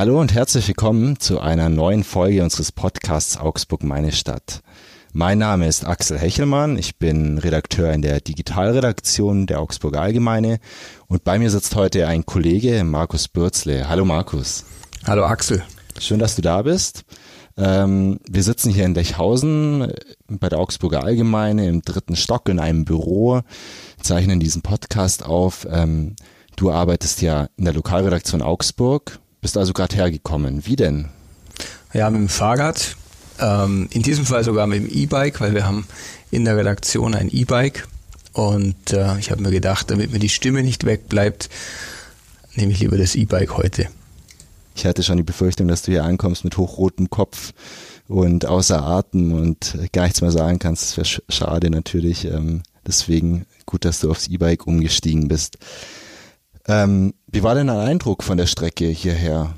Hallo und herzlich willkommen zu einer neuen Folge unseres Podcasts Augsburg meine Stadt. Mein Name ist Axel Hechelmann, ich bin Redakteur in der Digitalredaktion der Augsburger Allgemeine und bei mir sitzt heute ein Kollege, Markus Bürzle. Hallo Markus. Hallo Axel. Schön, dass du da bist. Ähm, wir sitzen hier in Lechhausen bei der Augsburger Allgemeine im dritten Stock in einem Büro, zeichnen diesen Podcast auf. Ähm, du arbeitest ja in der Lokalredaktion Augsburg bist also gerade hergekommen. Wie denn? Ja, mit dem Fahrrad. Ähm, in diesem Fall sogar mit dem E-Bike, weil wir haben in der Redaktion ein E-Bike. Und äh, ich habe mir gedacht, damit mir die Stimme nicht wegbleibt, nehme ich lieber das E-Bike heute. Ich hatte schon die Befürchtung, dass du hier ankommst mit hochrotem Kopf und außer Atem und gar nichts mehr sagen kannst. Das wäre schade natürlich. Ähm, deswegen gut, dass du aufs E-Bike umgestiegen bist. Ähm, wie war denn dein Eindruck von der Strecke hierher?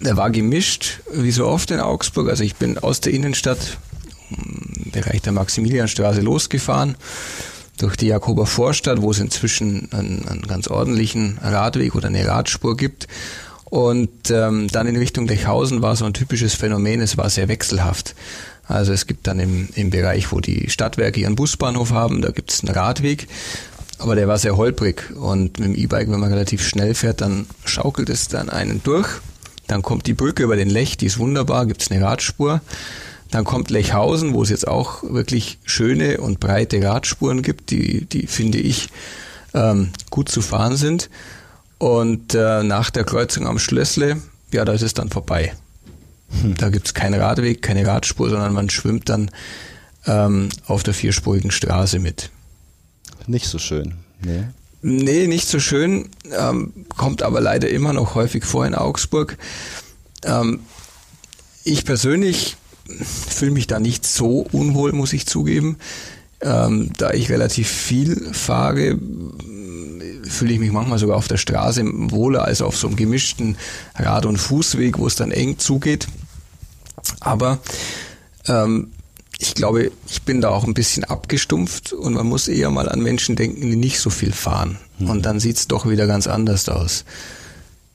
Der war gemischt, wie so oft in Augsburg. Also ich bin aus der Innenstadt im Bereich der Maximilianstraße losgefahren durch die Jakober Vorstadt, wo es inzwischen einen, einen ganz ordentlichen Radweg oder eine Radspur gibt. Und ähm, dann in Richtung Lechhausen war so ein typisches Phänomen, es war sehr wechselhaft. Also es gibt dann im, im Bereich, wo die Stadtwerke ihren Busbahnhof haben, da gibt es einen Radweg aber der war sehr holprig und mit dem E-Bike, wenn man relativ schnell fährt, dann schaukelt es dann einen durch. Dann kommt die Brücke über den Lech, die ist wunderbar, gibt es eine Radspur. Dann kommt Lechhausen, wo es jetzt auch wirklich schöne und breite Radspuren gibt, die, die finde ich ähm, gut zu fahren sind. Und äh, nach der Kreuzung am Schlössle, ja, da ist es dann vorbei. Hm. Da gibt es keinen Radweg, keine Radspur, sondern man schwimmt dann ähm, auf der vierspurigen Straße mit nicht so schön. Nee. Nee, nicht so schön, ähm, kommt aber leider immer noch häufig vor in Augsburg. Ähm, ich persönlich fühle mich da nicht so unwohl, muss ich zugeben. Ähm, da ich relativ viel fahre, fühle ich mich manchmal sogar auf der Straße wohler als auf so einem gemischten Rad- und Fußweg, wo es dann eng zugeht. Aber ähm, ich glaube, ich bin da auch ein bisschen abgestumpft und man muss eher mal an Menschen denken, die nicht so viel fahren. Mhm. Und dann sieht es doch wieder ganz anders aus.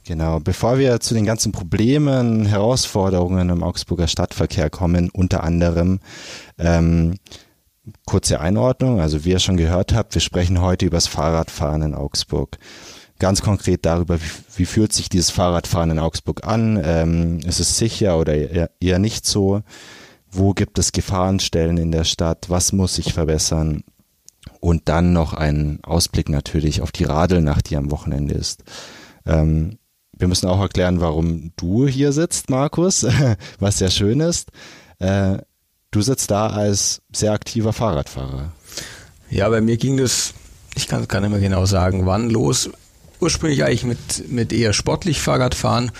Genau, bevor wir zu den ganzen Problemen, Herausforderungen im Augsburger Stadtverkehr kommen, unter anderem ähm, kurze Einordnung. Also wie ihr schon gehört habt, wir sprechen heute über das Fahrradfahren in Augsburg. Ganz konkret darüber, wie, wie fühlt sich dieses Fahrradfahren in Augsburg an? Ähm, ist es sicher oder eher, eher nicht so? Wo gibt es Gefahrenstellen in der Stadt, was muss sich verbessern und dann noch ein Ausblick natürlich auf die Radelnacht, die am Wochenende ist. Ähm, wir müssen auch erklären, warum du hier sitzt, Markus, was sehr schön ist. Äh, du sitzt da als sehr aktiver Fahrradfahrer. Ja, bei mir ging das, ich kann es gar nicht mehr genau sagen, wann los. Ursprünglich eigentlich mit, mit eher sportlich Fahrradfahren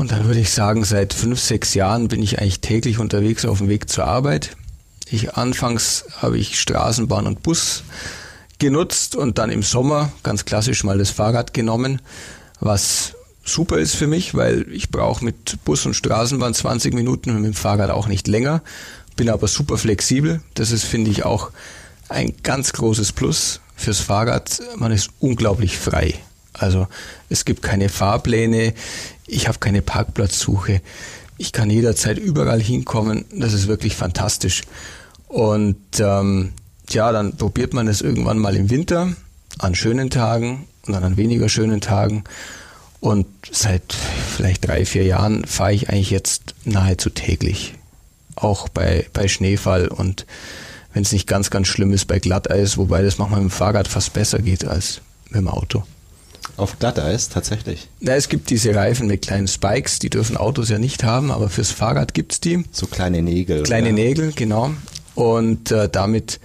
und dann würde ich sagen, seit fünf, sechs Jahren bin ich eigentlich täglich unterwegs auf dem Weg zur Arbeit. Ich anfangs habe ich Straßenbahn und Bus genutzt und dann im Sommer ganz klassisch mal das Fahrrad genommen, was super ist für mich, weil ich brauche mit Bus und Straßenbahn 20 Minuten und mit dem Fahrrad auch nicht länger, bin aber super flexibel. Das ist, finde ich, auch ein ganz großes Plus fürs Fahrrad. Man ist unglaublich frei. Also es gibt keine Fahrpläne, ich habe keine Parkplatzsuche, ich kann jederzeit überall hinkommen. Das ist wirklich fantastisch. Und ähm, ja, dann probiert man es irgendwann mal im Winter an schönen Tagen und dann an weniger schönen Tagen. Und seit vielleicht drei, vier Jahren fahre ich eigentlich jetzt nahezu täglich. Auch bei, bei Schneefall und wenn es nicht ganz, ganz schlimm ist, bei Glatteis, wobei das manchmal mit dem Fahrrad fast besser geht als mit dem Auto. Auf Glatteis tatsächlich? Na, es gibt diese Reifen mit kleinen Spikes, die dürfen Autos ja nicht haben, aber fürs Fahrrad gibt es die. So kleine Nägel. Kleine oder? Nägel, genau. Und äh, damit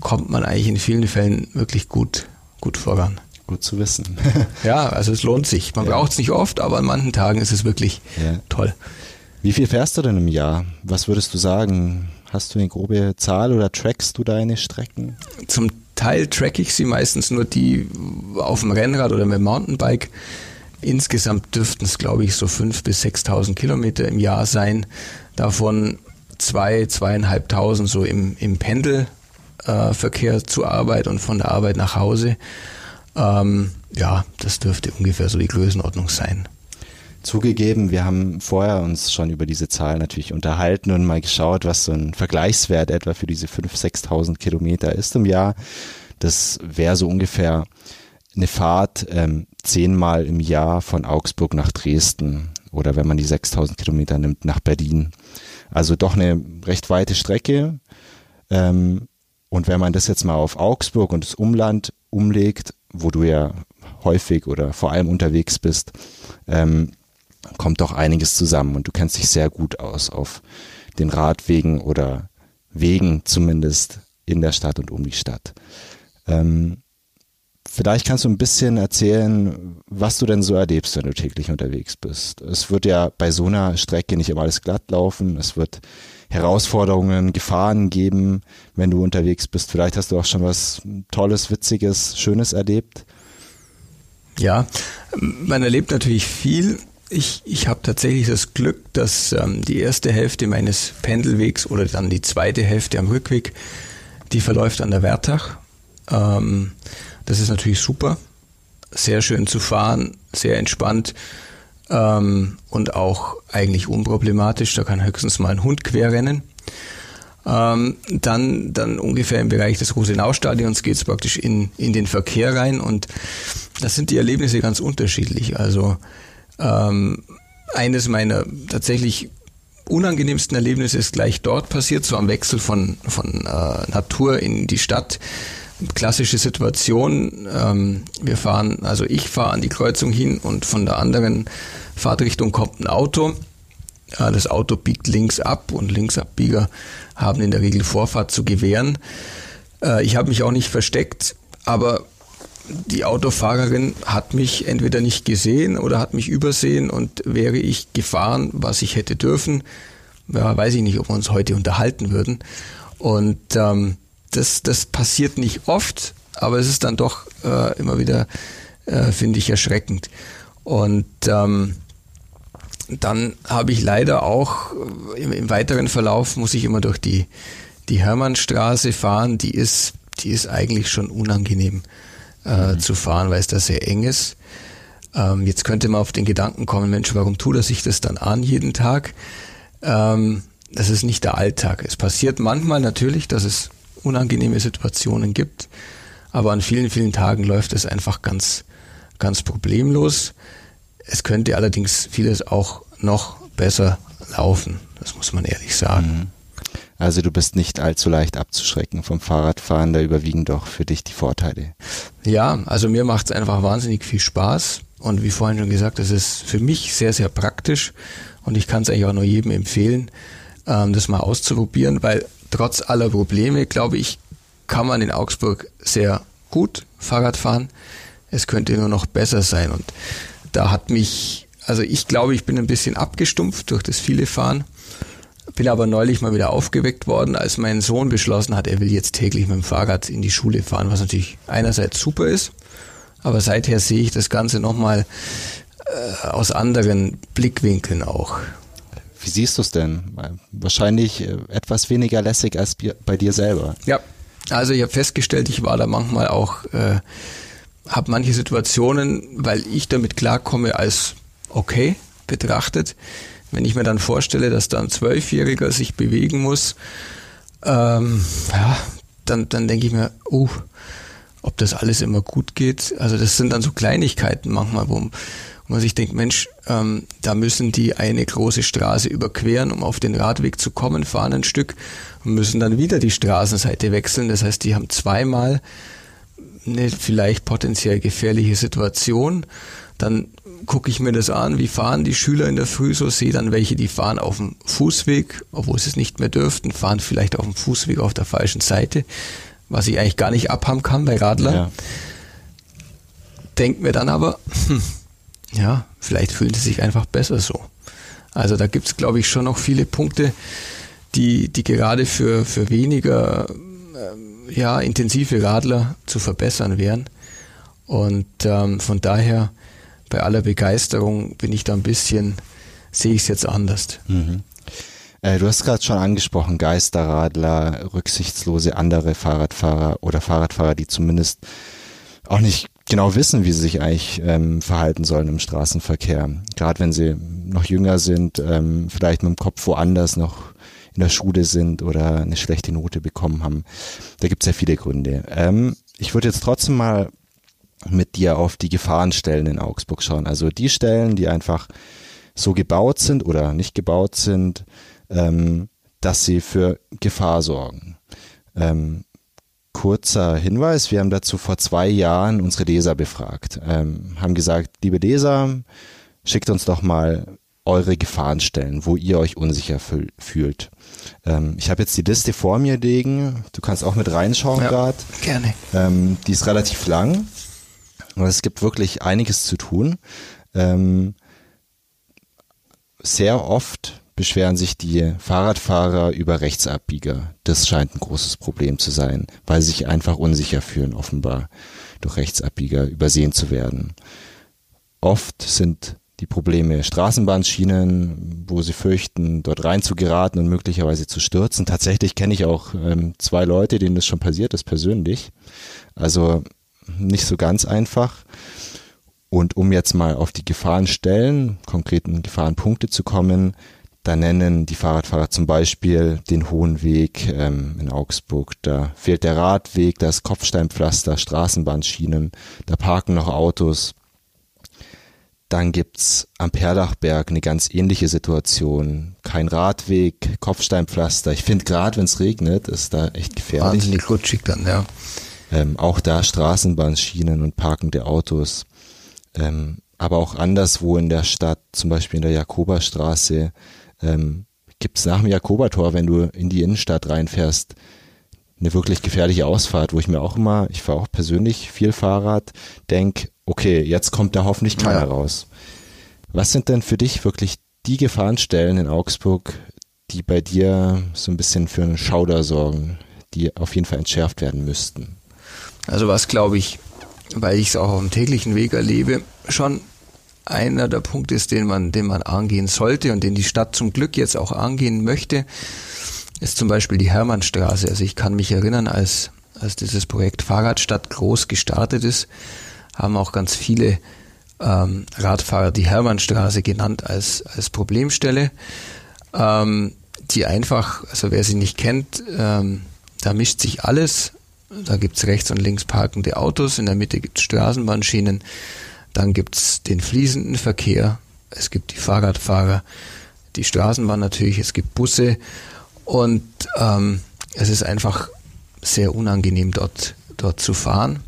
kommt man eigentlich in vielen Fällen wirklich gut, gut voran. Gut zu wissen. ja, also es lohnt sich. Man ja. braucht es nicht oft, aber an manchen Tagen ist es wirklich ja. toll. Wie viel fährst du denn im Jahr? Was würdest du sagen? Hast du eine grobe Zahl oder trackst du deine Strecken? Zum Teil track ich sie meistens nur die auf dem Rennrad oder mit dem Mountainbike. Insgesamt dürften es, glaube ich, so 5.000 bis 6.000 Kilometer im Jahr sein. Davon zwei, zweieinhalbtausend so im, im Pendelverkehr äh, zur Arbeit und von der Arbeit nach Hause. Ähm, ja, das dürfte ungefähr so die Größenordnung sein. Zugegeben, wir haben vorher uns schon über diese Zahl natürlich unterhalten und mal geschaut, was so ein Vergleichswert etwa für diese 5.000, 6.000 Kilometer ist im Jahr. Das wäre so ungefähr eine Fahrt ähm, zehnmal im Jahr von Augsburg nach Dresden oder wenn man die 6.000 Kilometer nimmt, nach Berlin. Also doch eine recht weite Strecke. Ähm, und wenn man das jetzt mal auf Augsburg und das Umland umlegt, wo du ja häufig oder vor allem unterwegs bist, ähm, kommt doch einiges zusammen und du kennst dich sehr gut aus auf den Radwegen oder Wegen zumindest in der Stadt und um die Stadt. Ähm, vielleicht kannst du ein bisschen erzählen, was du denn so erlebst, wenn du täglich unterwegs bist. Es wird ja bei so einer Strecke nicht immer alles glatt laufen. Es wird Herausforderungen, Gefahren geben, wenn du unterwegs bist. Vielleicht hast du auch schon was Tolles, Witziges, Schönes erlebt. Ja, man erlebt natürlich viel. Ich, ich habe tatsächlich das Glück, dass ähm, die erste Hälfte meines Pendelwegs oder dann die zweite Hälfte am Rückweg, die verläuft an der Wertach. Ähm, das ist natürlich super. Sehr schön zu fahren, sehr entspannt ähm, und auch eigentlich unproblematisch. Da kann höchstens mal ein Hund querrennen. Ähm, dann, dann ungefähr im Bereich des Rosenau-Stadions geht es praktisch in, in den Verkehr rein und das sind die Erlebnisse ganz unterschiedlich. Also ähm, eines meiner tatsächlich unangenehmsten Erlebnisse ist gleich dort passiert, so am Wechsel von, von äh, Natur in die Stadt. Klassische Situation, ähm, wir fahren, also ich fahre an die Kreuzung hin und von der anderen Fahrtrichtung kommt ein Auto. Äh, das Auto biegt links ab und Linksabbieger haben in der Regel Vorfahrt zu gewähren. Äh, ich habe mich auch nicht versteckt, aber die Autofahrerin hat mich entweder nicht gesehen oder hat mich übersehen und wäre ich gefahren, was ich hätte dürfen, ja, weiß ich nicht, ob wir uns heute unterhalten würden. Und ähm, das, das passiert nicht oft, aber es ist dann doch äh, immer wieder, äh, finde ich, erschreckend. Und ähm, dann habe ich leider auch äh, im, im, weiteren Verlauf muss ich immer durch die, die Hermannstraße fahren. Die ist, die ist eigentlich schon unangenehm äh, mhm. zu fahren, weil es da sehr eng ist. Ähm, jetzt könnte man auf den Gedanken kommen, Mensch, warum tut er sich das dann an jeden Tag? Ähm, das ist nicht der Alltag. Es passiert manchmal natürlich, dass es unangenehme Situationen gibt, aber an vielen, vielen Tagen läuft es einfach ganz, ganz problemlos. Es könnte allerdings vieles auch noch besser laufen, das muss man ehrlich sagen. Mhm. Also du bist nicht allzu leicht abzuschrecken vom Fahrradfahren, da überwiegen doch für dich die Vorteile. Ja, also mir macht es einfach wahnsinnig viel Spaß und wie vorhin schon gesagt, es ist für mich sehr, sehr praktisch und ich kann es eigentlich auch nur jedem empfehlen, ähm, das mal auszuprobieren, weil trotz aller Probleme, glaube ich, kann man in Augsburg sehr gut Fahrrad fahren. Es könnte nur noch besser sein und da hat mich, also ich glaube, ich bin ein bisschen abgestumpft durch das viele Fahren bin aber neulich mal wieder aufgeweckt worden, als mein Sohn beschlossen hat, er will jetzt täglich mit dem Fahrrad in die Schule fahren, was natürlich einerseits super ist, aber seither sehe ich das Ganze nochmal äh, aus anderen Blickwinkeln auch. Wie siehst du es denn? Wahrscheinlich äh, etwas weniger lässig als bei dir selber. Ja, also ich habe festgestellt, ich war da manchmal auch, äh, habe manche Situationen, weil ich damit klarkomme, als okay betrachtet. Wenn ich mir dann vorstelle, dass da ein Zwölfjähriger sich bewegen muss, ähm, ja, dann, dann denke ich mir, uh, ob das alles immer gut geht. Also das sind dann so Kleinigkeiten manchmal, wo, wo man sich denkt, Mensch, ähm, da müssen die eine große Straße überqueren, um auf den Radweg zu kommen, fahren ein Stück und müssen dann wieder die Straßenseite wechseln. Das heißt, die haben zweimal eine vielleicht potenziell gefährliche Situation. Dann gucke ich mir das an, wie fahren die Schüler in der Früh so, sehe dann welche, die fahren auf dem Fußweg, obwohl sie es nicht mehr dürften, fahren vielleicht auf dem Fußweg auf der falschen Seite, was ich eigentlich gar nicht abhaben kann bei Radler. Ja. Denkt mir dann aber, hm, ja, vielleicht fühlen sie sich einfach besser so. Also da gibt es, glaube ich, schon noch viele Punkte, die, die gerade für, für weniger äh, ja, intensive Radler zu verbessern wären. Und ähm, von daher bei aller Begeisterung bin ich da ein bisschen, sehe ich es jetzt anders. Mhm. Äh, du hast gerade schon angesprochen, Geisterradler, rücksichtslose andere Fahrradfahrer oder Fahrradfahrer, die zumindest auch nicht genau wissen, wie sie sich eigentlich ähm, verhalten sollen im Straßenverkehr. Gerade wenn sie noch jünger sind, ähm, vielleicht mit dem Kopf woanders noch in der Schule sind oder eine schlechte Note bekommen haben. Da gibt es ja viele Gründe. Ähm, ich würde jetzt trotzdem mal mit dir auf die Gefahrenstellen in Augsburg schauen. Also die Stellen, die einfach so gebaut sind oder nicht gebaut sind, ähm, dass sie für Gefahr sorgen. Ähm, kurzer Hinweis, wir haben dazu vor zwei Jahren unsere Leser befragt, ähm, haben gesagt, liebe Leser, schickt uns doch mal eure Gefahrenstellen, wo ihr euch unsicher fühlt. Ähm, ich habe jetzt die Liste vor mir liegen. Du kannst auch mit reinschauen ja, gerade. Gerne. Ähm, die ist relativ lang. Es gibt wirklich einiges zu tun. Ähm, sehr oft beschweren sich die Fahrradfahrer über Rechtsabbieger. Das scheint ein großes Problem zu sein, weil sie sich einfach unsicher fühlen, offenbar durch Rechtsabbieger übersehen zu werden. Oft sind die Probleme Straßenbahnschienen, wo sie fürchten, dort rein zu geraten und möglicherweise zu stürzen. Tatsächlich kenne ich auch ähm, zwei Leute, denen das schon passiert ist, persönlich. Also nicht so ganz einfach. Und um jetzt mal auf die Gefahrenstellen, konkreten Gefahrenpunkte zu kommen, da nennen die Fahrradfahrer zum Beispiel den Hohen Weg ähm, in Augsburg. Da fehlt der Radweg, da ist Kopfsteinpflaster, Straßenbahnschienen, da parken noch Autos. Dann gibt's am Perlachberg eine ganz ähnliche Situation. Kein Radweg, Kopfsteinpflaster. Ich finde gerade, wenn es regnet, ist da echt gefährlich. Wahnsinnig rutschig dann, ja. Ähm, auch da Straßenbahnschienen und parkende Autos. Ähm, aber auch anderswo in der Stadt, zum Beispiel in der Jakoberstraße, ähm, gibt nach dem Jakobertor, wenn du in die Innenstadt reinfährst, eine wirklich gefährliche Ausfahrt, wo ich mir auch immer, ich fahre auch persönlich viel Fahrrad, denk, okay, jetzt kommt da hoffentlich keiner ja. raus. Was sind denn für dich wirklich die Gefahrenstellen in Augsburg, die bei dir so ein bisschen für einen Schauder sorgen, die auf jeden Fall entschärft werden müssten? Also was glaube ich, weil ich es auch auf dem täglichen Weg erlebe, schon einer der Punkte ist, den man, den man angehen sollte und den die Stadt zum Glück jetzt auch angehen möchte, ist zum Beispiel die Hermannstraße. Also ich kann mich erinnern, als, als dieses Projekt Fahrradstadt groß gestartet ist, haben auch ganz viele ähm, Radfahrer die Hermannstraße genannt als, als Problemstelle, ähm, die einfach, also wer sie nicht kennt, ähm, da mischt sich alles. Da gibt's rechts und links parkende Autos, in der Mitte gibt's Straßenbahnschienen, dann gibt's den fließenden Verkehr, es gibt die Fahrradfahrer, die Straßenbahn natürlich, es gibt Busse und ähm, es ist einfach sehr unangenehm dort, dort zu fahren.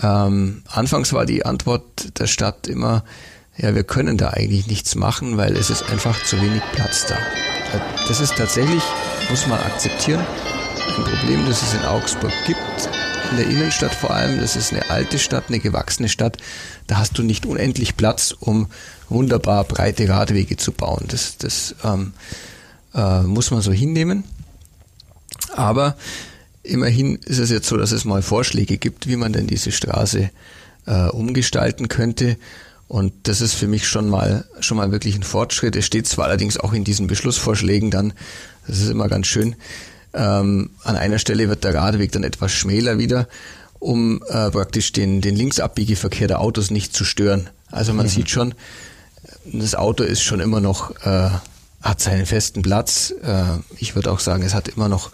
Ähm, anfangs war die Antwort der Stadt immer, ja, wir können da eigentlich nichts machen, weil es ist einfach zu wenig Platz da. Das ist tatsächlich, muss man akzeptieren, ein Problem, das es in Augsburg gibt, in der Innenstadt vor allem. Das ist eine alte Stadt, eine gewachsene Stadt. Da hast du nicht unendlich Platz, um wunderbar breite Radwege zu bauen. Das, das ähm, äh, muss man so hinnehmen. Aber immerhin ist es jetzt so, dass es mal Vorschläge gibt, wie man denn diese Straße äh, umgestalten könnte. Und das ist für mich schon mal, schon mal wirklich ein Fortschritt. Es steht zwar allerdings auch in diesen Beschlussvorschlägen dann, das ist immer ganz schön, ähm, an einer Stelle wird der Radweg dann etwas schmäler wieder, um äh, praktisch den, den Linksabbiegeverkehr der Autos nicht zu stören. Also man mhm. sieht schon, das Auto ist schon immer noch, äh, hat seinen festen Platz. Äh, ich würde auch sagen, es hat immer noch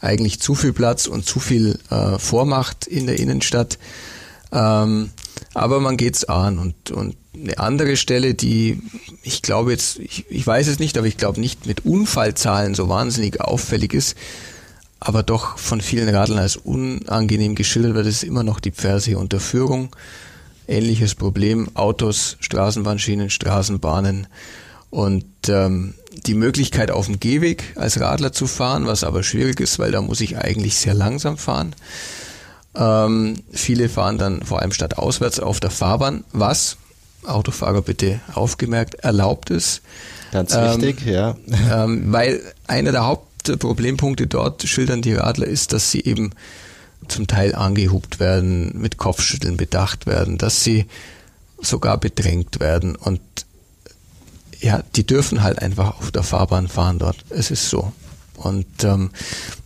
eigentlich zu viel Platz und zu viel äh, Vormacht in der Innenstadt. Ähm, aber man geht's an und, und eine andere Stelle, die ich glaube jetzt, ich, ich weiß es nicht, aber ich glaube nicht mit Unfallzahlen so wahnsinnig auffällig ist, aber doch von vielen Radlern als unangenehm geschildert wird, ist immer noch die Pferdeunterführung. Ähnliches Problem, Autos, Straßenbahnschienen, Straßenbahnen und ähm, die Möglichkeit auf dem Gehweg als Radler zu fahren, was aber schwierig ist, weil da muss ich eigentlich sehr langsam fahren. Ähm, viele fahren dann vor allem statt auswärts auf der Fahrbahn, was, Autofahrer bitte aufgemerkt, erlaubt ist. Ganz wichtig, ähm, ja. Ähm, weil einer der Hauptproblempunkte dort, schildern die Radler, ist, dass sie eben zum Teil angehubt werden, mit Kopfschütteln bedacht werden, dass sie sogar bedrängt werden und ja, die dürfen halt einfach auf der Fahrbahn fahren dort. Es ist so. Und ähm,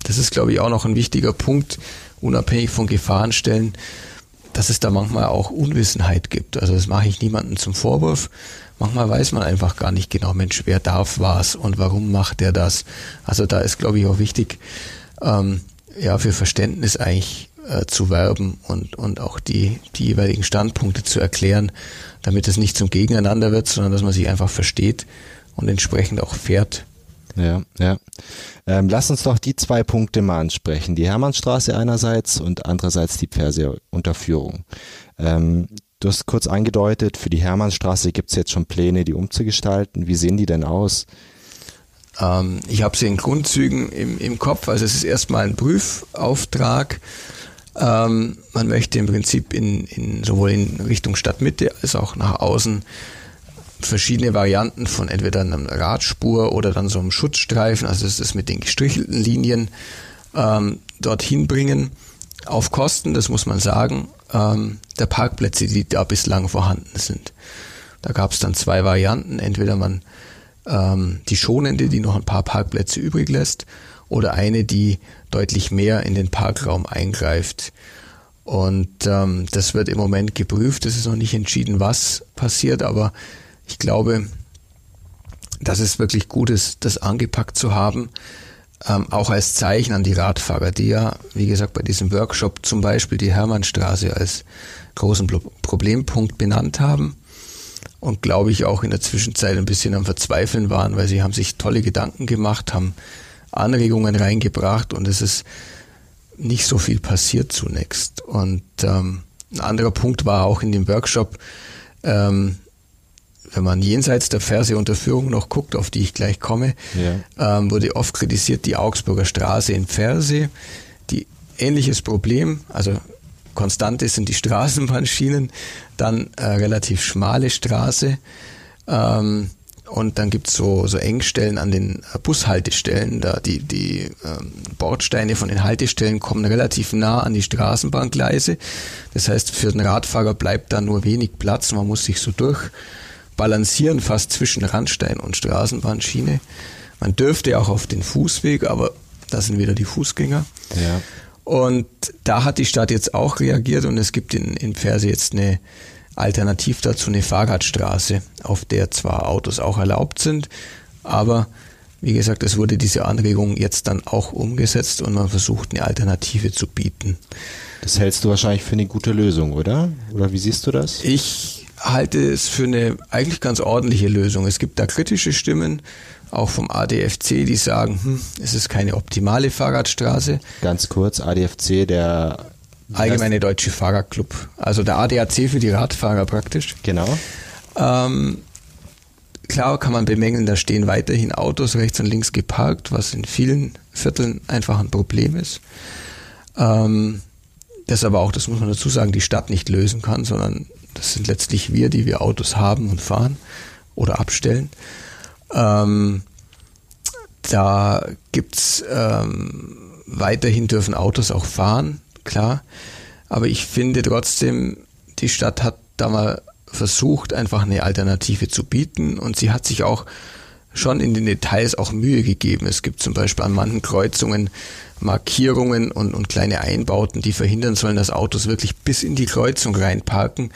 das ist, glaube ich, auch noch ein wichtiger Punkt, unabhängig von Gefahrenstellen, dass es da manchmal auch Unwissenheit gibt. Also das mache ich niemandem zum Vorwurf. Manchmal weiß man einfach gar nicht genau, Mensch, wer darf was und warum macht er das. Also da ist, glaube ich, auch wichtig, ähm, ja, für Verständnis eigentlich äh, zu werben und, und auch die, die jeweiligen Standpunkte zu erklären, damit es nicht zum Gegeneinander wird, sondern dass man sich einfach versteht und entsprechend auch fährt. Ja, ja. Ähm, lass uns doch die zwei Punkte mal ansprechen. Die Hermannstraße einerseits und andererseits die Pferseunterführung. Ähm, du hast kurz angedeutet, für die Hermannstraße gibt es jetzt schon Pläne, die umzugestalten. Wie sehen die denn aus? Ähm, ich habe sie in Grundzügen im, im Kopf. Also es ist erstmal ein Prüfauftrag. Ähm, man möchte im Prinzip in, in, sowohl in Richtung Stadtmitte als auch nach außen verschiedene Varianten von entweder einer Radspur oder dann so einem Schutzstreifen, also das ist mit den gestrichelten Linien, ähm, dorthin bringen. Auf Kosten, das muss man sagen, ähm, der Parkplätze, die da bislang vorhanden sind. Da gab es dann zwei Varianten. Entweder man ähm, die schonende, die noch ein paar Parkplätze übrig lässt, oder eine, die deutlich mehr in den Parkraum eingreift. Und ähm, das wird im Moment geprüft. Es ist noch nicht entschieden, was passiert, aber ich glaube, dass es wirklich gut ist, das angepackt zu haben, ähm, auch als Zeichen an die Radfahrer, die ja, wie gesagt, bei diesem Workshop zum Beispiel die Hermannstraße als großen Problempunkt benannt haben und glaube ich auch in der Zwischenzeit ein bisschen am Verzweifeln waren, weil sie haben sich tolle Gedanken gemacht, haben Anregungen reingebracht und es ist nicht so viel passiert zunächst. Und ähm, ein anderer Punkt war auch in dem Workshop, ähm, wenn man jenseits der Ferse-Unterführung noch guckt, auf die ich gleich komme, ja. ähm, wurde oft kritisiert die Augsburger Straße in Ferse, die ähnliches Problem, also konstant ist sind die Straßenbahnschienen, dann äh, relativ schmale Straße, ähm, und dann gibt's so, so Engstellen an den äh, Bushaltestellen. Da die, die ähm, Bordsteine von den Haltestellen kommen relativ nah an die Straßenbahngleise. Das heißt, für den Radfahrer bleibt da nur wenig Platz. Man muss sich so durchbalancieren, fast zwischen Randstein und Straßenbahnschiene. Man dürfte auch auf den Fußweg, aber da sind wieder die Fußgänger. Ja. Und da hat die Stadt jetzt auch reagiert und es gibt in, in Ferse jetzt eine Alternativ dazu eine Fahrradstraße, auf der zwar Autos auch erlaubt sind, aber wie gesagt, es wurde diese Anregung jetzt dann auch umgesetzt und man versucht eine Alternative zu bieten. Das hältst du wahrscheinlich für eine gute Lösung, oder? Oder wie siehst du das? Ich halte es für eine eigentlich ganz ordentliche Lösung. Es gibt da kritische Stimmen, auch vom ADFC, die sagen, hm, es ist keine optimale Fahrradstraße. Ganz kurz, ADFC, der Allgemeine Deutsche Fahrerclub. Also der ADAC für die Radfahrer praktisch. Genau. Ähm, klar kann man bemängeln, da stehen weiterhin Autos rechts und links geparkt, was in vielen Vierteln einfach ein Problem ist. Ähm, das aber auch, das muss man dazu sagen, die Stadt nicht lösen kann, sondern das sind letztlich wir, die wir Autos haben und fahren oder abstellen. Ähm, da gibt's ähm, weiterhin dürfen Autos auch fahren klar. Aber ich finde trotzdem, die Stadt hat da mal versucht, einfach eine Alternative zu bieten und sie hat sich auch schon in den Details auch Mühe gegeben. Es gibt zum Beispiel an manchen Kreuzungen Markierungen und, und kleine Einbauten, die verhindern sollen, dass Autos wirklich bis in die Kreuzung reinparken.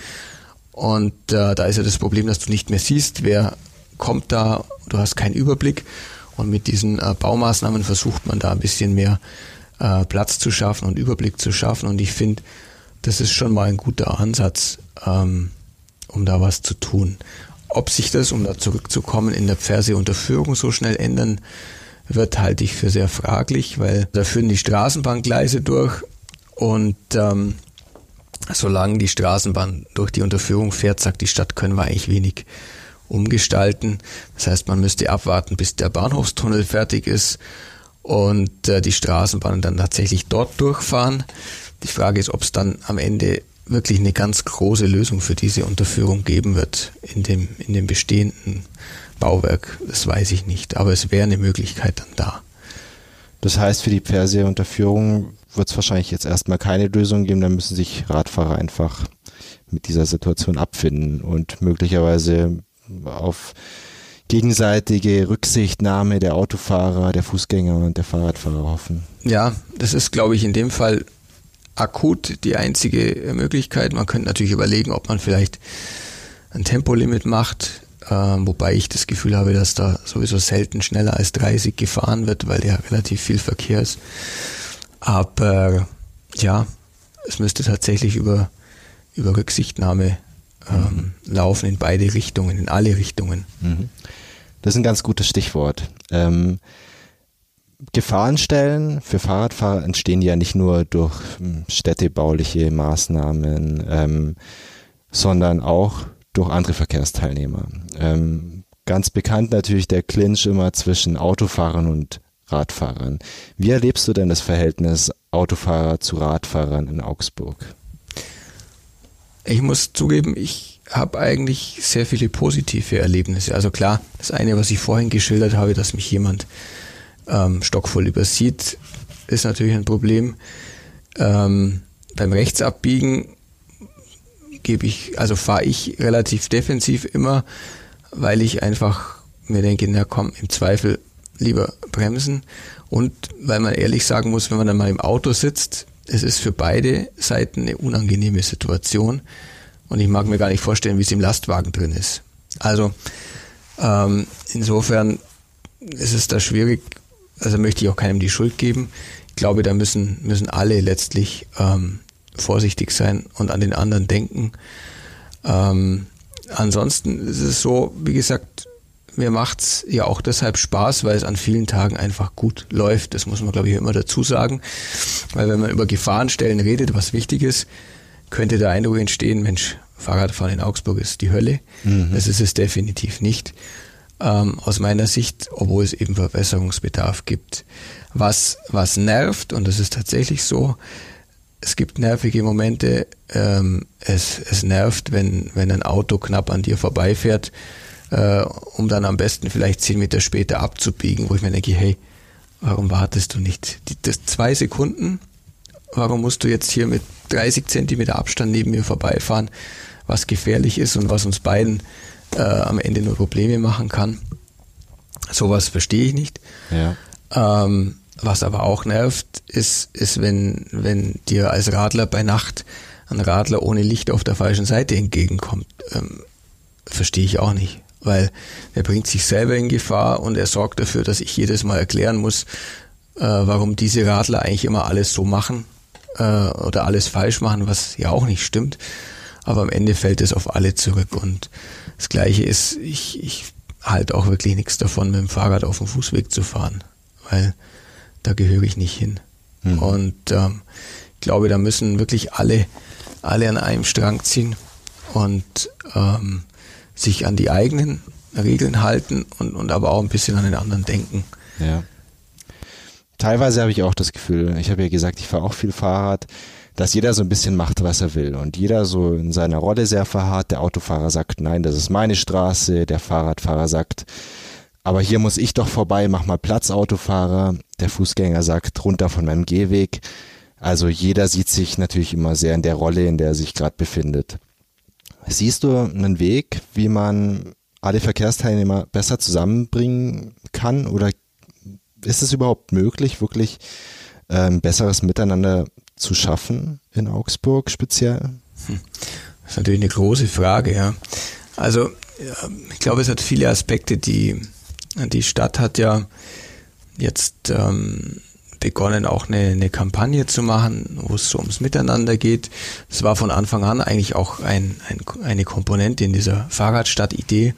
Und äh, da ist ja das Problem, dass du nicht mehr siehst, wer kommt da, du hast keinen Überblick. Und mit diesen äh, Baumaßnahmen versucht man da ein bisschen mehr äh, Platz zu schaffen und Überblick zu schaffen. Und ich finde, das ist schon mal ein guter Ansatz, ähm, um da was zu tun. Ob sich das, um da zurückzukommen, in der Ferseunterführung so schnell ändern wird, halte ich für sehr fraglich, weil da führen die Straßenbahngleise durch und ähm, solange die Straßenbahn durch die Unterführung fährt, sagt die Stadt, können wir eigentlich wenig umgestalten. Das heißt, man müsste abwarten, bis der Bahnhofstunnel fertig ist und äh, die Straßenbahnen dann tatsächlich dort durchfahren. Die Frage ist, ob es dann am Ende wirklich eine ganz große Lösung für diese Unterführung geben wird in dem, in dem bestehenden Bauwerk. Das weiß ich nicht, aber es wäre eine Möglichkeit dann da. Das heißt, für die Perse-Unterführung wird es wahrscheinlich jetzt erstmal keine Lösung geben, dann müssen sich Radfahrer einfach mit dieser Situation abfinden und möglicherweise auf gegenseitige Rücksichtnahme der Autofahrer, der Fußgänger und der Fahrradfahrer hoffen. Ja, das ist, glaube ich, in dem Fall akut die einzige Möglichkeit. Man könnte natürlich überlegen, ob man vielleicht ein Tempolimit macht, wobei ich das Gefühl habe, dass da sowieso selten schneller als 30 gefahren wird, weil ja relativ viel Verkehr ist. Aber ja, es müsste tatsächlich über, über Rücksichtnahme ähm, mhm. laufen in beide Richtungen, in alle Richtungen. Mhm. Das ist ein ganz gutes Stichwort. Ähm, Gefahrenstellen für Fahrradfahrer entstehen ja nicht nur durch hm, städtebauliche Maßnahmen, ähm, sondern auch durch andere Verkehrsteilnehmer. Ähm, ganz bekannt natürlich der Clinch immer zwischen Autofahrern und Radfahrern. Wie erlebst du denn das Verhältnis Autofahrer zu Radfahrern in Augsburg? Ich muss zugeben, ich habe eigentlich sehr viele positive Erlebnisse. Also klar, das eine, was ich vorhin geschildert habe, dass mich jemand ähm, stockvoll übersieht, ist natürlich ein Problem. Ähm, beim Rechtsabbiegen gebe ich, also fahre ich relativ defensiv immer, weil ich einfach mir denke, na komm, im Zweifel lieber bremsen. Und weil man ehrlich sagen muss, wenn man dann mal im Auto sitzt, es ist für beide Seiten eine unangenehme Situation. Und ich mag mir gar nicht vorstellen, wie es im Lastwagen drin ist. Also ähm, insofern ist es da schwierig, also möchte ich auch keinem die Schuld geben. Ich glaube, da müssen, müssen alle letztlich ähm, vorsichtig sein und an den anderen denken. Ähm, ansonsten ist es so, wie gesagt, mir macht's ja auch deshalb Spaß, weil es an vielen Tagen einfach gut läuft. Das muss man, glaube ich, immer dazu sagen. Weil wenn man über Gefahrenstellen redet, was wichtig ist, könnte der Eindruck entstehen, Mensch, Fahrradfahren in Augsburg ist die Hölle. Mhm. Das ist es definitiv nicht. Ähm, aus meiner Sicht, obwohl es eben Verbesserungsbedarf gibt. Was, was nervt, und das ist tatsächlich so, es gibt nervige Momente. Ähm, es, es nervt, wenn, wenn ein Auto knapp an dir vorbeifährt, äh, um dann am besten vielleicht zehn Meter später abzubiegen, wo ich mir denke, hey, warum wartest du nicht? Die, das zwei Sekunden, warum musst du jetzt hier mit 30 Zentimeter Abstand neben mir vorbeifahren, was gefährlich ist und was uns beiden äh, am Ende nur Probleme machen kann? Sowas verstehe ich nicht. Ja. Ähm, was aber auch nervt, ist, ist wenn, wenn dir als Radler bei Nacht ein Radler ohne Licht auf der falschen Seite entgegenkommt. Ähm, verstehe ich auch nicht, weil er bringt sich selber in Gefahr und er sorgt dafür, dass ich jedes Mal erklären muss, äh, warum diese Radler eigentlich immer alles so machen äh, oder alles falsch machen, was ja auch nicht stimmt. Aber am Ende fällt es auf alle zurück und das Gleiche ist, ich, ich halte auch wirklich nichts davon, mit dem Fahrrad auf dem Fußweg zu fahren, weil da gehöre ich nicht hin. Mhm. Und ähm, ich glaube, da müssen wirklich alle, alle an einem Strang ziehen und ähm, sich an die eigenen Regeln halten und, und aber auch ein bisschen an den anderen denken. Ja. Teilweise habe ich auch das Gefühl, ich habe ja gesagt, ich fahre auch viel Fahrrad, dass jeder so ein bisschen macht, was er will und jeder so in seiner Rolle sehr verharrt. Der Autofahrer sagt, nein, das ist meine Straße. Der Fahrradfahrer sagt, aber hier muss ich doch vorbei, mach mal Platz, Autofahrer. Der Fußgänger sagt, runter von meinem Gehweg. Also jeder sieht sich natürlich immer sehr in der Rolle, in der er sich gerade befindet. Siehst du einen Weg, wie man alle Verkehrsteilnehmer besser zusammenbringen kann? Oder ist es überhaupt möglich, wirklich ein ähm, besseres Miteinander zu schaffen in Augsburg speziell? Hm. Das ist natürlich eine große Frage, ja. Also ich glaube, es hat viele Aspekte, die die Stadt hat ja jetzt ähm, begonnen, auch eine, eine Kampagne zu machen, wo es so ums Miteinander geht. Das war von Anfang an eigentlich auch ein, ein, eine Komponente in dieser Fahrradstadt-Idee.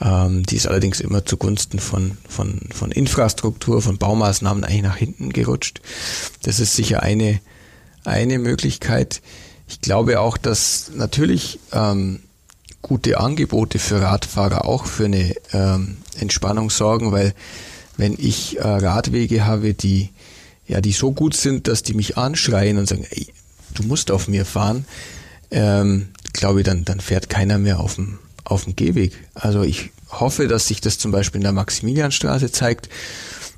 Ähm, die ist allerdings immer zugunsten von, von, von Infrastruktur, von Baumaßnahmen eigentlich nach hinten gerutscht. Das ist sicher eine, eine Möglichkeit. Ich glaube auch, dass natürlich ähm, gute Angebote für Radfahrer auch für eine ähm, Entspannung sorgen, weil wenn ich äh, Radwege habe, die ja, die so gut sind, dass die mich anschreien und sagen, ey, du musst auf mir fahren, ähm, glaube ich, dann, dann fährt keiner mehr auf dem, auf dem Gehweg. Also ich hoffe, dass sich das zum Beispiel in der Maximilianstraße zeigt,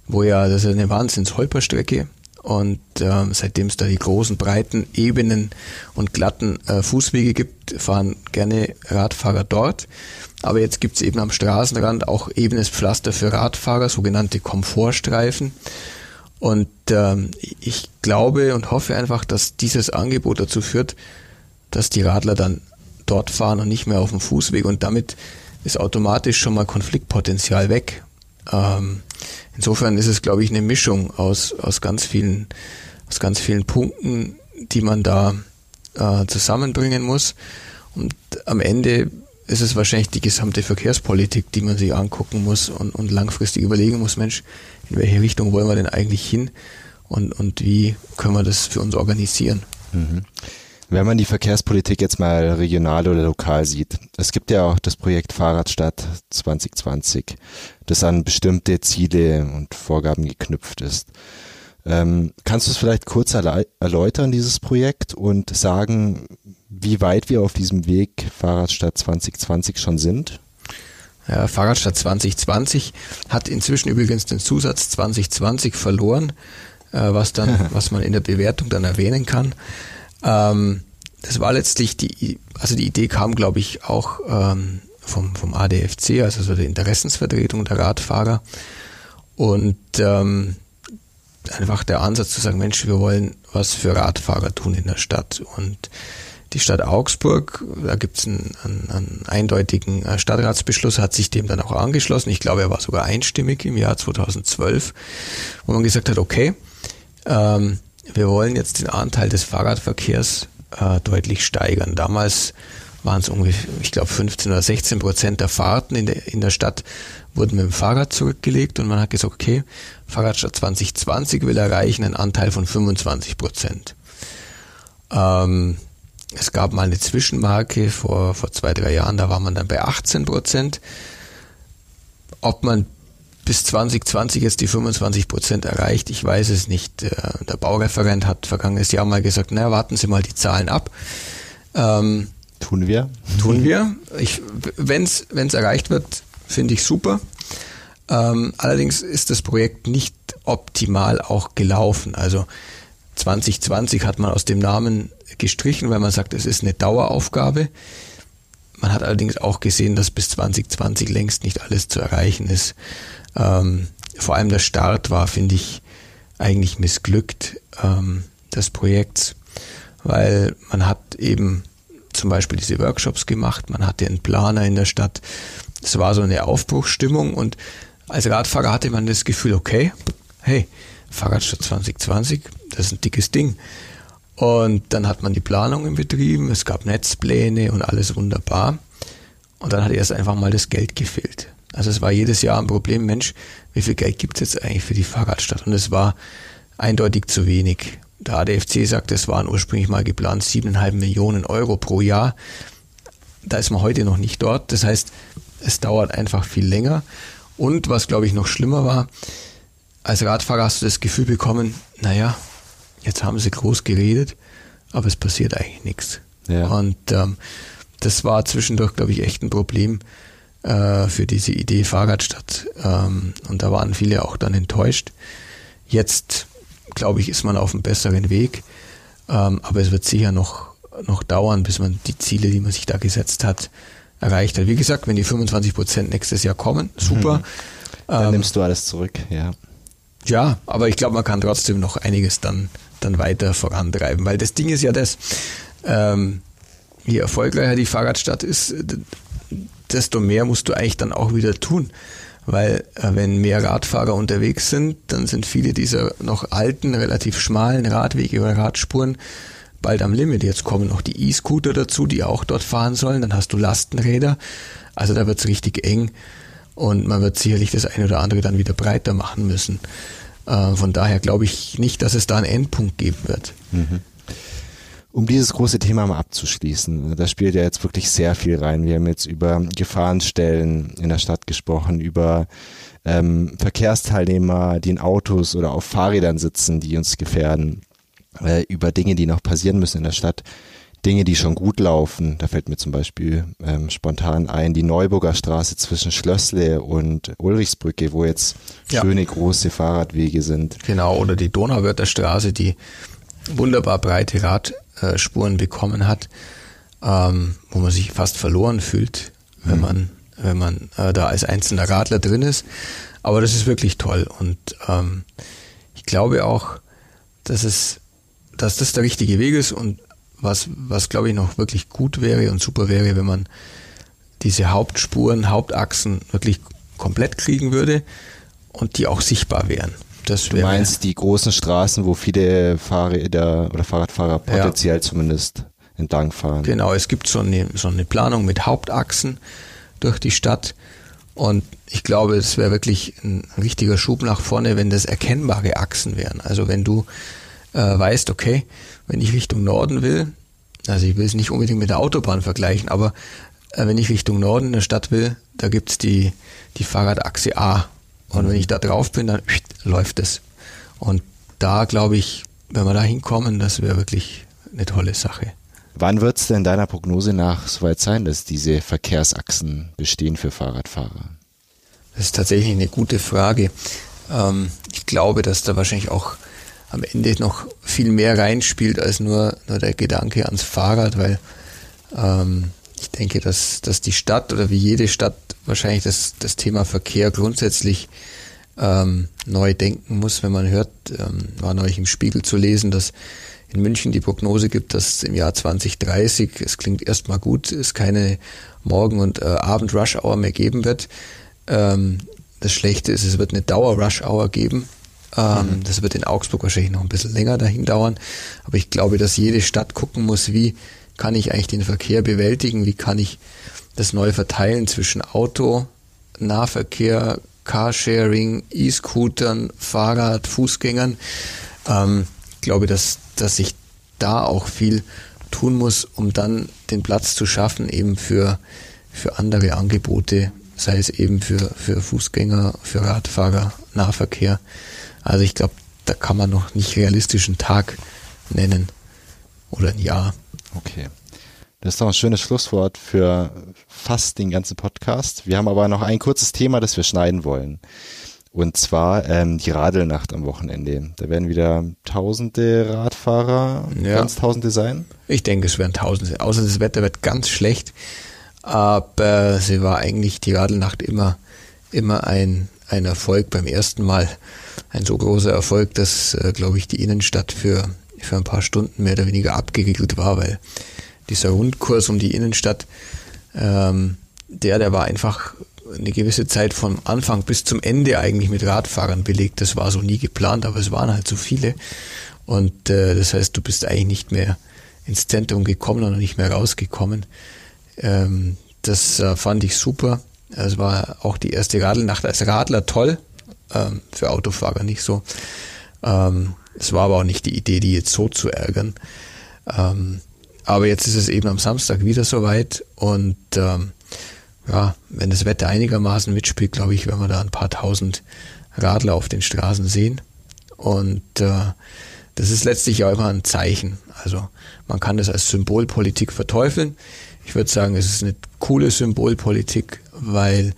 wo ja, das ist eine Wahnsinns-Holperstrecke, und ähm, seitdem es da die großen, breiten, ebenen und glatten äh, Fußwege gibt, fahren gerne Radfahrer dort. Aber jetzt gibt es eben am Straßenrand auch ebenes Pflaster für Radfahrer, sogenannte Komfortstreifen. Und ähm, ich glaube und hoffe einfach, dass dieses Angebot dazu führt, dass die Radler dann dort fahren und nicht mehr auf dem Fußweg und damit ist automatisch schon mal Konfliktpotenzial weg. Ähm, insofern ist es, glaube ich, eine Mischung aus, aus ganz vielen, aus ganz vielen Punkten, die man da äh, zusammenbringen muss. Und am Ende ist es wahrscheinlich die gesamte Verkehrspolitik, die man sich angucken muss und, und langfristig überlegen muss, Mensch, in welche Richtung wollen wir denn eigentlich hin und, und wie können wir das für uns organisieren? Mhm. Wenn man die Verkehrspolitik jetzt mal regional oder lokal sieht, es gibt ja auch das Projekt Fahrradstadt 2020, das an bestimmte Ziele und Vorgaben geknüpft ist. Ähm, kannst du es vielleicht kurz erläutern, dieses Projekt, und sagen, wie weit wir auf diesem Weg Fahrradstadt 2020 schon sind? Ja, Fahrradstadt 2020 hat inzwischen übrigens den Zusatz 2020 verloren, äh, was dann, was man in der Bewertung dann erwähnen kann. Ähm, das war letztlich die, also die Idee kam, glaube ich, auch ähm, vom, vom ADFC, also so der Interessensvertretung der Radfahrer. Und ähm, einfach der Ansatz zu sagen, Mensch, wir wollen was für Radfahrer tun in der Stadt. Und die Stadt Augsburg, da gibt es einen, einen, einen, eindeutigen äh, Stadtratsbeschluss, hat sich dem dann auch angeschlossen. Ich glaube, er war sogar einstimmig im Jahr 2012, wo man gesagt hat, okay, ähm, wir wollen jetzt den Anteil des Fahrradverkehrs äh, deutlich steigern. Damals waren es ungefähr, ich glaube, 15 oder 16 Prozent der Fahrten in der, in der Stadt wurden mit dem Fahrrad zurückgelegt und man hat gesagt, okay, Fahrradstadt 2020 will erreichen einen Anteil von 25 Prozent. Ähm, es gab mal eine Zwischenmarke vor, vor zwei, drei Jahren, da war man dann bei 18 Prozent. Ob man bis 2020 jetzt die 25 Prozent erreicht. Ich weiß es nicht. Der Baureferent hat vergangenes Jahr mal gesagt, naja, warten Sie mal die Zahlen ab. Ähm, tun wir. Tun wir. Wenn es erreicht wird, finde ich super. Ähm, allerdings ist das Projekt nicht optimal auch gelaufen. Also 2020 hat man aus dem Namen gestrichen, weil man sagt, es ist eine Daueraufgabe. Man hat allerdings auch gesehen, dass bis 2020 längst nicht alles zu erreichen ist. Ähm, vor allem der Start war, finde ich, eigentlich missglückt ähm, des Projekts, weil man hat eben zum Beispiel diese Workshops gemacht, man hatte einen Planer in der Stadt. Es war so eine Aufbruchsstimmung und als Radfahrer hatte man das Gefühl, okay, hey, Fahrradstadt 2020, das ist ein dickes Ding. Und dann hat man die Planungen betrieben, es gab Netzpläne und alles wunderbar. Und dann hat erst einfach mal das Geld gefehlt. Also es war jedes Jahr ein Problem, Mensch, wie viel Geld gibt es jetzt eigentlich für die Fahrradstadt? Und es war eindeutig zu wenig. Der ADFC sagt, es waren ursprünglich mal geplant siebeneinhalb Millionen Euro pro Jahr. Da ist man heute noch nicht dort. Das heißt, es dauert einfach viel länger. Und was, glaube ich, noch schlimmer war, als Radfahrer hast du das Gefühl bekommen, naja, jetzt haben sie groß geredet, aber es passiert eigentlich nichts. Ja. Und ähm, das war zwischendurch, glaube ich, echt ein Problem äh, für diese Idee Fahrradstadt. Ähm, und da waren viele auch dann enttäuscht. Jetzt, glaube ich, ist man auf einem besseren Weg. Ähm, aber es wird sicher noch, noch dauern, bis man die Ziele, die man sich da gesetzt hat, erreicht hat. Wie gesagt, wenn die 25 Prozent nächstes Jahr kommen, super. Mhm. Dann ähm, nimmst du alles zurück, ja. Ja, aber ich glaube, man kann trotzdem noch einiges dann, dann weiter vorantreiben, weil das Ding ist ja das, ähm, je erfolgreicher die Fahrradstadt ist, desto mehr musst du eigentlich dann auch wieder tun. Weil äh, wenn mehr Radfahrer unterwegs sind, dann sind viele dieser noch alten, relativ schmalen Radwege oder Radspuren bald am Limit. Jetzt kommen noch die E-Scooter dazu, die auch dort fahren sollen. Dann hast du Lastenräder. Also da wird's richtig eng. Und man wird sicherlich das eine oder andere dann wieder breiter machen müssen. Äh, von daher glaube ich nicht, dass es da einen Endpunkt geben wird. Mhm um dieses große Thema mal abzuschließen, da spielt ja jetzt wirklich sehr viel rein. Wir haben jetzt über Gefahrenstellen in der Stadt gesprochen, über ähm, Verkehrsteilnehmer, die in Autos oder auf Fahrrädern sitzen, die uns gefährden, äh, über Dinge, die noch passieren müssen in der Stadt. Dinge, die schon gut laufen. Da fällt mir zum Beispiel ähm, spontan ein die Neuburger Straße zwischen Schlössle und Ulrichsbrücke, wo jetzt ja. schöne große Fahrradwege sind. Genau, oder die Donauwörther Straße, die wunderbar breite Rad, äh, bekommen hat, ähm, wo man sich fast verloren fühlt, wenn mhm. man, wenn man äh, da als einzelner Radler drin ist. Aber das ist wirklich toll und ähm, ich glaube auch, dass es, dass das der richtige Weg ist und was, was glaube ich noch wirklich gut wäre und super wäre, wenn man diese Hauptspuren, Hauptachsen wirklich komplett kriegen würde und die auch sichtbar wären. Das du meinst die großen Straßen, wo viele Fahrräder oder Fahrradfahrer potenziell ja. zumindest entlangfahren. Genau, es gibt so eine, so eine Planung mit Hauptachsen durch die Stadt und ich glaube, es wäre wirklich ein richtiger Schub nach vorne, wenn das erkennbare Achsen wären. Also wenn du äh, weißt, okay, wenn ich Richtung Norden will, also ich will es nicht unbedingt mit der Autobahn vergleichen, aber äh, wenn ich Richtung Norden in der Stadt will, da gibt's die, die Fahrradachse A und wenn ich da drauf bin, dann läuft es. Und da glaube ich, wenn wir da hinkommen, das wäre wirklich eine tolle Sache. Wann wird es denn deiner Prognose nach soweit sein, dass diese Verkehrsachsen bestehen für Fahrradfahrer? Das ist tatsächlich eine gute Frage. Ähm, ich glaube, dass da wahrscheinlich auch am Ende noch viel mehr reinspielt als nur, nur der Gedanke ans Fahrrad, weil ähm, ich denke, dass, dass die Stadt oder wie jede Stadt wahrscheinlich das, das Thema Verkehr grundsätzlich ähm, neu denken muss. Wenn man hört, ähm, war neulich im Spiegel zu lesen, dass in München die Prognose gibt, dass im Jahr 2030, es klingt erstmal gut, es keine Morgen- und äh, Abend-Rush-Hour mehr geben wird. Ähm, das Schlechte ist, es wird eine Dauer-Rush-Hour geben. Ähm, mhm. Das wird in Augsburg wahrscheinlich noch ein bisschen länger dahin dauern. Aber ich glaube, dass jede Stadt gucken muss, wie kann ich eigentlich den Verkehr bewältigen, wie kann ich das neu verteilen zwischen Auto, Nahverkehr, Carsharing, E-Scootern, Fahrrad, Fußgängern. Ähm, ich glaube, dass, dass sich da auch viel tun muss, um dann den Platz zu schaffen, eben für, für andere Angebote, sei es eben für, für Fußgänger, für Radfahrer, Nahverkehr. Also ich glaube, da kann man noch nicht realistischen Tag nennen oder ein Jahr. Okay. Das ist doch ein schönes Schlusswort für fast den ganzen Podcast. Wir haben aber noch ein kurzes Thema, das wir schneiden wollen. Und zwar ähm, die Radelnacht am Wochenende. Da werden wieder tausende Radfahrer, ja. ganz tausende sein. Ich denke, es werden tausende. Außer das Wetter wird ganz schlecht. Aber sie war eigentlich die Radelnacht immer, immer ein, ein Erfolg beim ersten Mal. Ein so großer Erfolg, dass, äh, glaube ich, die Innenstadt für für ein paar Stunden mehr oder weniger abgeriegelt war, weil dieser Rundkurs um die Innenstadt, ähm, der, der war einfach eine gewisse Zeit vom Anfang bis zum Ende eigentlich mit Radfahrern belegt. Das war so nie geplant, aber es waren halt so viele. Und äh, das heißt, du bist eigentlich nicht mehr ins Zentrum gekommen und nicht mehr rausgekommen. Ähm, das äh, fand ich super. Es war auch die erste Radlnacht als Radler toll, ähm, für Autofahrer nicht so. Ähm, es war aber auch nicht die Idee, die jetzt so zu ärgern. Ähm, aber jetzt ist es eben am Samstag wieder soweit und ähm, ja, wenn das Wetter einigermaßen mitspielt, glaube ich, werden wir da ein paar tausend Radler auf den Straßen sehen. Und äh, das ist letztlich ja immer ein Zeichen. Also man kann das als Symbolpolitik verteufeln. Ich würde sagen, es ist eine coole Symbolpolitik, weil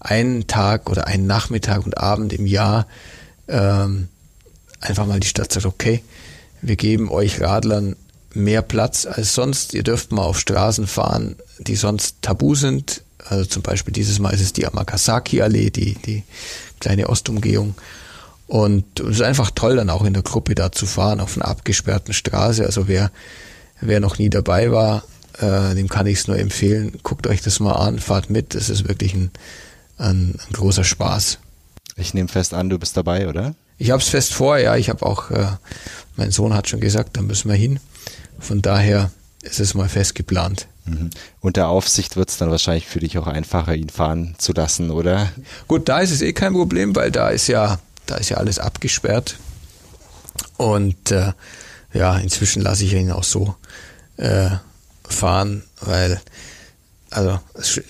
ein Tag oder ein Nachmittag und Abend im Jahr ähm, einfach mal die Stadt sagt, okay, wir geben euch Radlern mehr Platz als sonst. Ihr dürft mal auf Straßen fahren, die sonst tabu sind. Also zum Beispiel dieses Mal ist es die Amakasaki-Allee, die, die kleine Ostumgehung. Und es ist einfach toll, dann auch in der Gruppe da zu fahren, auf einer abgesperrten Straße. Also wer, wer noch nie dabei war, äh, dem kann ich es nur empfehlen. Guckt euch das mal an, fahrt mit. Es ist wirklich ein, ein, ein großer Spaß. Ich nehme fest an, du bist dabei, oder? Ich habe es fest vor, ja. Ich habe auch, äh, mein Sohn hat schon gesagt, da müssen wir hin. Von daher ist es mal fest geplant. Mhm. Unter Aufsicht wird es dann wahrscheinlich für dich auch einfacher, ihn fahren zu lassen, oder? Gut, da ist es eh kein Problem, weil da ist ja, da ist ja alles abgesperrt. Und äh, ja, inzwischen lasse ich ihn auch so äh, fahren, weil also das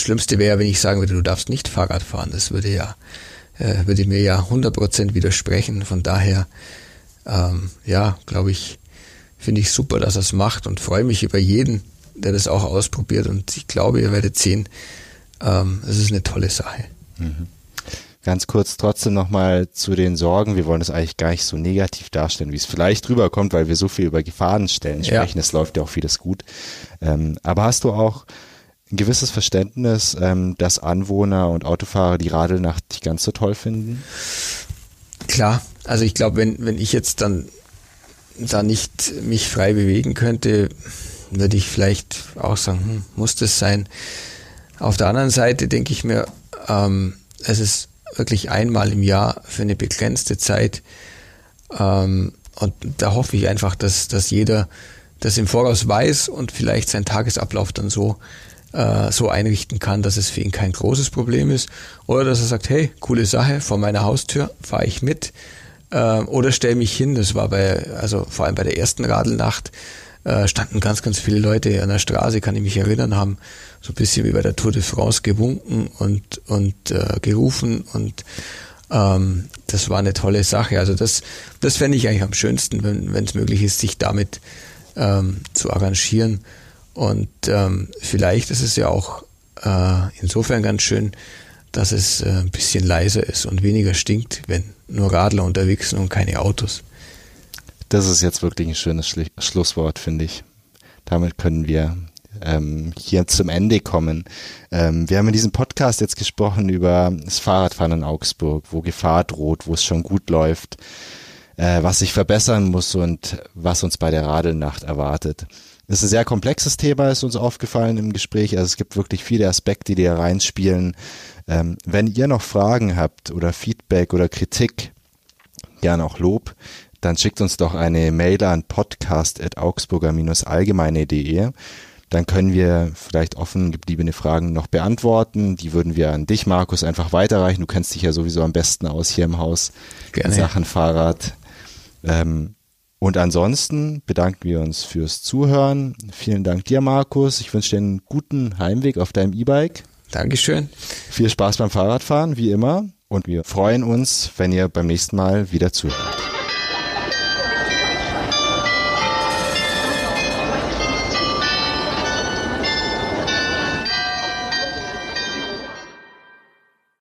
Schlimmste wäre, wenn ich sagen würde, du darfst nicht Fahrrad fahren. Das würde ja äh, würde mir ja 100% widersprechen. Von daher, ähm, ja, glaube ich, finde ich super, dass er es macht und freue mich über jeden, der das auch ausprobiert. Und ich glaube, ihr werdet sehen, ähm, es ist eine tolle Sache. Mhm. Ganz kurz trotzdem nochmal zu den Sorgen. Wir wollen das eigentlich gar nicht so negativ darstellen, wie es vielleicht rüberkommt, weil wir so viel über Gefahrenstellen sprechen. Es läuft ja auch vieles gut. Ähm, aber hast du auch ein gewisses Verständnis, ähm, dass Anwohner und Autofahrer die Radelnacht nicht ganz so toll finden? Klar, Also ich glaube, wenn, wenn ich jetzt dann da nicht mich frei bewegen könnte, würde ich vielleicht auch sagen, hm, muss das sein. Auf der anderen Seite denke ich mir, ähm, es ist wirklich einmal im Jahr für eine begrenzte Zeit. Ähm, und da hoffe ich einfach, dass, dass jeder das im Voraus weiß und vielleicht seinen Tagesablauf dann so, äh, so einrichten kann, dass es für ihn kein großes Problem ist. Oder dass er sagt, hey, coole Sache, vor meiner Haustür fahre ich mit. Äh, oder stelle mich hin, das war bei, also vor allem bei der ersten Radelnacht, äh, standen ganz, ganz viele Leute an der Straße, kann ich mich erinnern, haben so ein bisschen wie bei der Tour de France gewunken und, und äh, gerufen und ähm, das war eine tolle Sache. Also das, das fände ich eigentlich am schönsten, wenn es möglich ist, sich damit ähm, zu arrangieren. Und ähm, vielleicht ist es ja auch äh, insofern ganz schön, dass es äh, ein bisschen leiser ist und weniger stinkt, wenn nur Radler unterwegs sind und keine Autos. Das ist jetzt wirklich ein schönes Schli Schlusswort, finde ich. Damit können wir ähm, hier zum Ende kommen. Ähm, wir haben in diesem Podcast jetzt gesprochen über das Fahrradfahren in Augsburg, wo Gefahr droht, wo es schon gut läuft, äh, was sich verbessern muss und was uns bei der Radelnacht erwartet. Das ist ein sehr komplexes Thema, ist uns aufgefallen im Gespräch. Also es gibt wirklich viele Aspekte, die da reinspielen. Ähm, wenn ihr noch Fragen habt oder Feedback oder Kritik, gerne auch Lob, dann schickt uns doch eine Mail an podcast.augsburger-allgemeine.de. Dann können wir vielleicht offen gebliebene Fragen noch beantworten. Die würden wir an dich, Markus, einfach weiterreichen. Du kennst dich ja sowieso am besten aus hier im Haus Gerne. in Sachen Fahrrad. Ähm, und ansonsten bedanken wir uns fürs Zuhören. Vielen Dank dir, Markus. Ich wünsche dir einen guten Heimweg auf deinem E-Bike. Dankeschön. Viel Spaß beim Fahrradfahren, wie immer. Und wir freuen uns, wenn ihr beim nächsten Mal wieder zuhört.